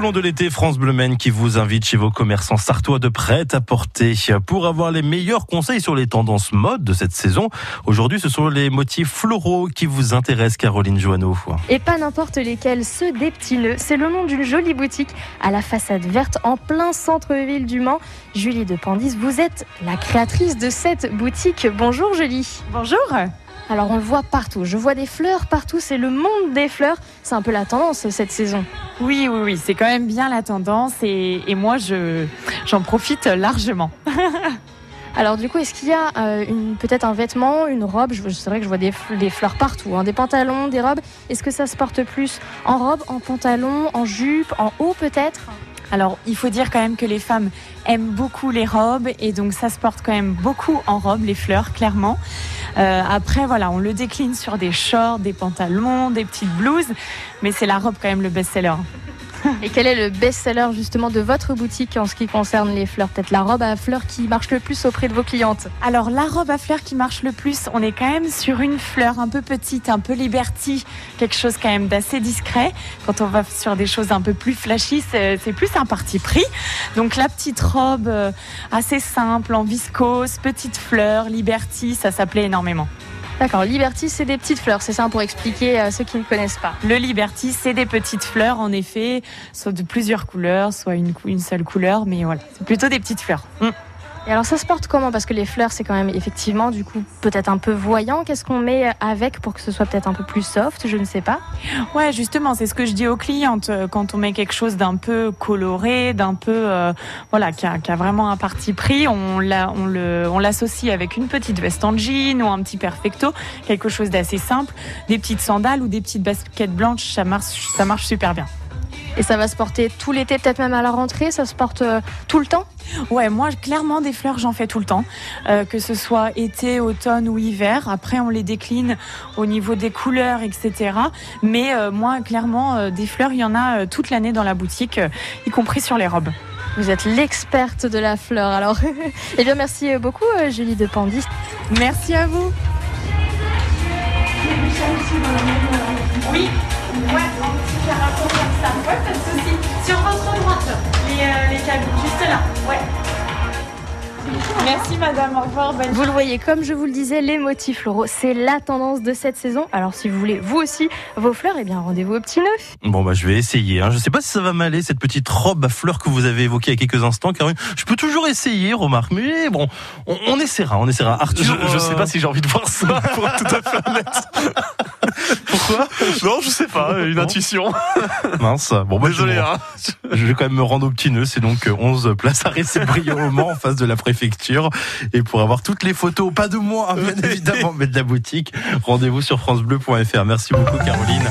au long de l'été, France Bleu Maine qui vous invite chez vos commerçants sartois de prêt à porter pour avoir les meilleurs conseils sur les tendances mode de cette saison. Aujourd'hui, ce sont les motifs floraux qui vous intéressent, Caroline Joanneau. Et pas n'importe lesquels, ceux des petits nœuds. C'est le nom d'une jolie boutique à la façade verte en plein centre-ville du Mans. Julie de Pandis, vous êtes la créatrice de cette boutique. Bonjour Julie. Bonjour. Alors on le voit partout, je vois des fleurs partout, c'est le monde des fleurs, c'est un peu la tendance cette saison. Oui, oui, oui, c'est quand même bien la tendance et, moi je, j'en profite largement. Alors du coup, est-ce qu'il y a euh, peut-être un vêtement, une robe? C'est vrai que je vois des, fleurs partout, hein, des pantalons, des robes. Est-ce que ça se porte plus en robe, en pantalon, en jupe, en haut peut-être? Alors, il faut dire quand même que les femmes aiment beaucoup les robes et donc ça se porte quand même beaucoup en robe, les fleurs, clairement. Euh, après, voilà, on le décline sur des shorts, des pantalons, des petites blouses, mais c'est la robe quand même le best-seller. Et quel est le best-seller justement de votre boutique en ce qui concerne les fleurs? Peut-être la robe à fleurs qui marche le plus auprès de vos clientes? Alors la robe à fleurs qui marche le plus, on est quand même sur une fleur un peu petite, un peu liberty, quelque chose quand même d'assez discret. Quand on va sur des choses un peu plus flashy, c'est plus un parti pris. Donc la petite robe euh, assez simple, en viscose, petite fleur, liberty, ça s'appelait énormément. D'accord, Liberty, c'est des petites fleurs, c'est ça pour expliquer à ceux qui ne connaissent pas. Le Liberty, c'est des petites fleurs, en effet, soit de plusieurs couleurs, soit une, une seule couleur, mais voilà, c'est plutôt des petites fleurs. Mm. Et alors ça se porte comment? Parce que les fleurs, c'est quand même effectivement du coup peut-être un peu voyant. Qu'est-ce qu'on met avec pour que ce soit peut-être un peu plus soft? Je ne sais pas. Ouais, justement, c'est ce que je dis aux clientes. Euh, quand on met quelque chose d'un peu coloré, d'un peu euh, voilà, qui a, vraiment un parti pris, on l'associe avec une petite veste en jean ou un petit perfecto, quelque chose d'assez simple, des petites sandales ou des petites baskets blanches, ça marche super bien. Et ça va se porter tout l'été, peut-être même à la rentrée, ça se porte euh, tout le temps? Ouais, moi clairement des fleurs j'en fais tout le temps, euh, que ce soit été, automne ou hiver. Après on les décline au niveau des couleurs, etc. Mais euh, moi clairement des fleurs il y en a toute l'année dans la boutique, y compris sur les robes. Vous êtes l'experte de la fleur alors. eh bien merci beaucoup Julie de Pandis. Merci à vous. Oui, ouais, un petit caractère comme ça. Ouais, pas de soucis. Sur votre droite, les, euh, les cabines, juste là. Ouais. Merci madame, au revoir. vous le voyez, comme je vous le disais, les motifs floraux, c'est la tendance de cette saison. Alors si vous voulez vous aussi vos fleurs, eh bien rendez-vous au petit neuf. Bon bah je vais essayer. Hein. Je sais pas si ça va m'aller cette petite robe à fleurs que vous avez évoquée il y a quelques instants, Car Je peux toujours essayer, remarque, mais bon, on, essaiera, on essaiera. Arthur, je, sais pas si j'ai envie de voir ça, pour être tout à fait honnête. Pourquoi Non, je sais pas, une intuition. Mince. Bon, bah, désolé. Hein. Je vais quand même me rendre au petit nœud. C'est donc 11 places à Récébrio au Mans en face de la préfecture. Et pour avoir toutes les photos, pas de moi, hein, bien évidemment, mais de la boutique, rendez-vous sur francebleu.fr. Merci beaucoup, Caroline.